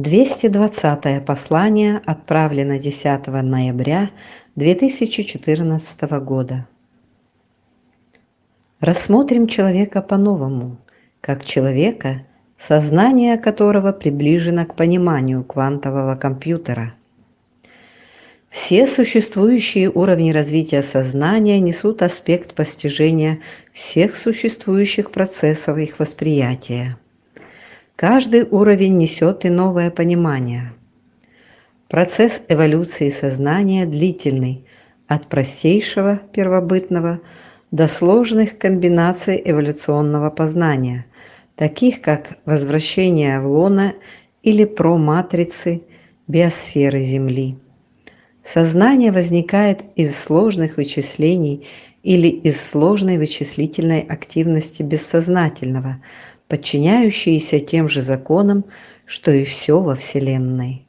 220 послание отправлено 10 ноября 2014 года. Рассмотрим человека по-новому, как человека, сознание которого приближено к пониманию квантового компьютера. Все существующие уровни развития сознания несут аспект постижения всех существующих процессов их восприятия. Каждый уровень несет и новое понимание. Процесс эволюции сознания длительный, от простейшего первобытного до сложных комбинаций эволюционного познания, таких как возвращение в лоно или проматрицы биосферы Земли. Сознание возникает из сложных вычислений или из сложной вычислительной активности бессознательного – подчиняющиеся тем же законам, что и все во Вселенной.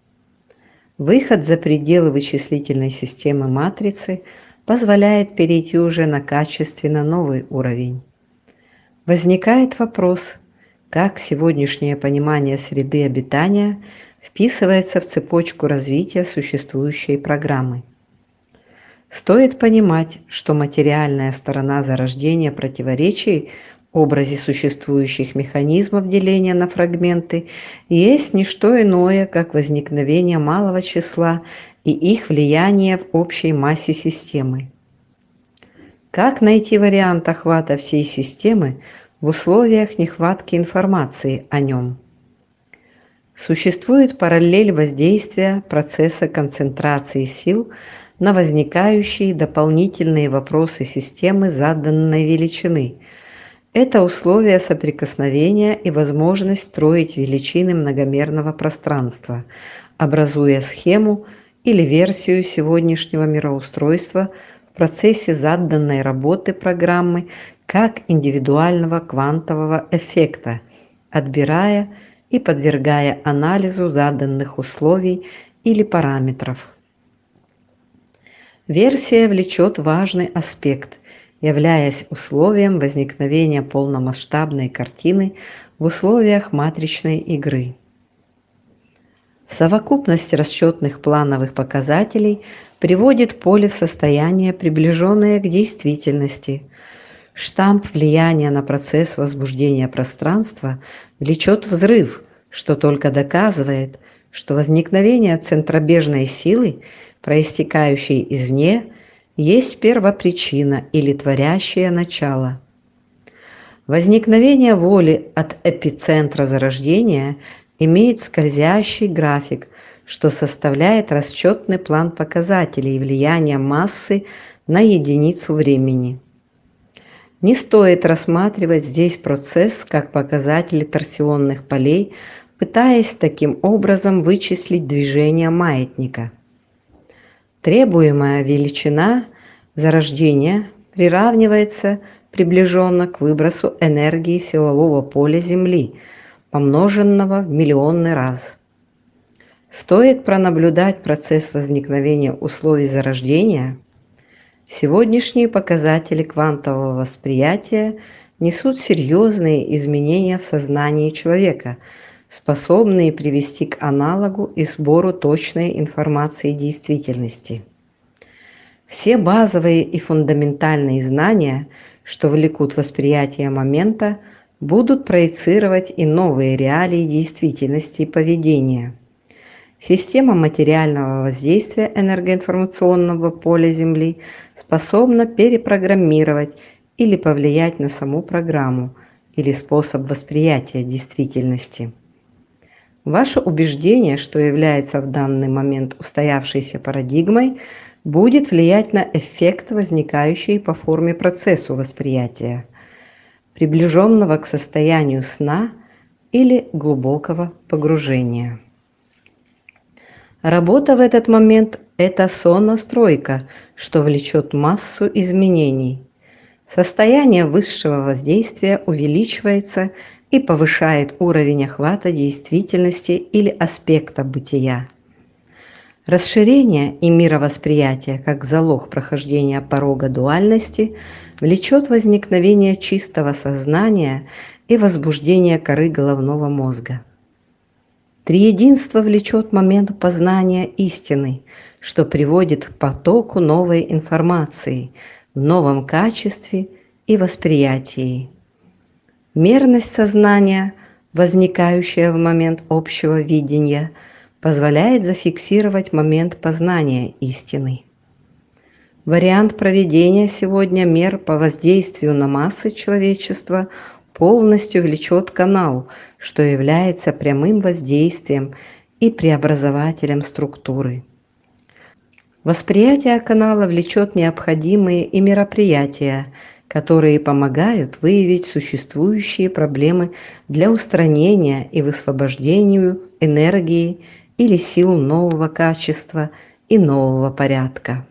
Выход за пределы вычислительной системы матрицы позволяет перейти уже на качественно новый уровень. Возникает вопрос, как сегодняшнее понимание среды обитания вписывается в цепочку развития существующей программы. Стоит понимать, что материальная сторона зарождения противоречий – образе существующих механизмов деления на фрагменты есть не что иное, как возникновение малого числа и их влияние в общей массе системы. Как найти вариант охвата всей системы в условиях нехватки информации о нем? Существует параллель воздействия процесса концентрации сил на возникающие дополнительные вопросы системы заданной величины – это условие соприкосновения и возможность строить величины многомерного пространства, образуя схему или версию сегодняшнего мироустройства в процессе заданной работы программы как индивидуального квантового эффекта, отбирая и подвергая анализу заданных условий или параметров. Версия влечет важный аспект – являясь условием возникновения полномасштабной картины в условиях матричной игры. Совокупность расчетных плановых показателей приводит поле в состояние, приближенное к действительности. Штамп влияния на процесс возбуждения пространства влечет взрыв, что только доказывает, что возникновение центробежной силы, проистекающей извне, есть первопричина или творящее начало. Возникновение воли от эпицентра зарождения имеет скользящий график, что составляет расчетный план показателей влияния массы на единицу времени. Не стоит рассматривать здесь процесс как показатели торсионных полей, пытаясь таким образом вычислить движение маятника – Требуемая величина зарождения приравнивается приближенно к выбросу энергии силового поля Земли, помноженного в миллионный раз. Стоит пронаблюдать процесс возникновения условий зарождения, сегодняшние показатели квантового восприятия несут серьезные изменения в сознании человека – способные привести к аналогу и сбору точной информации действительности. Все базовые и фундаментальные знания, что влекут восприятие момента, будут проецировать и новые реалии действительности и поведения. Система материального воздействия энергоинформационного поля Земли способна перепрограммировать или повлиять на саму программу или способ восприятия действительности. Ваше убеждение, что является в данный момент устоявшейся парадигмой, будет влиять на эффект, возникающий по форме процессу восприятия, приближенного к состоянию сна или глубокого погружения. Работа в этот момент – это сонастройка, что влечет массу изменений. Состояние высшего воздействия увеличивается и повышает уровень охвата действительности или аспекта бытия. Расширение и мировосприятие как залог прохождения порога дуальности влечет возникновение чистого сознания и возбуждение коры головного мозга. Триединство влечет момент познания истины, что приводит к потоку новой информации в новом качестве и восприятии. Мерность сознания, возникающая в момент общего видения, позволяет зафиксировать момент познания истины. Вариант проведения сегодня мер по воздействию на массы человечества полностью влечет канал, что является прямым воздействием и преобразователем структуры. Восприятие канала влечет необходимые и мероприятия, которые помогают выявить существующие проблемы для устранения и высвобождению энергии или сил нового качества и нового порядка.